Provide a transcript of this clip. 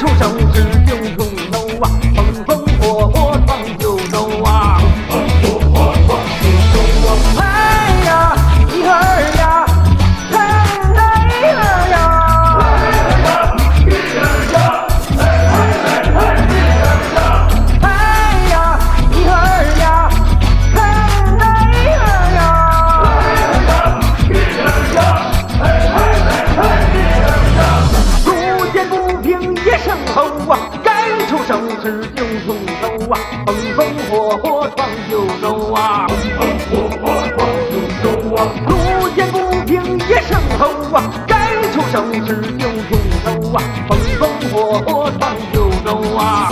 畜生该出手时就出手啊，风风火火闯九州啊，风风火火闯九州啊，路见不平一声吼啊，该出手时就出手啊，风风火火闯九州啊。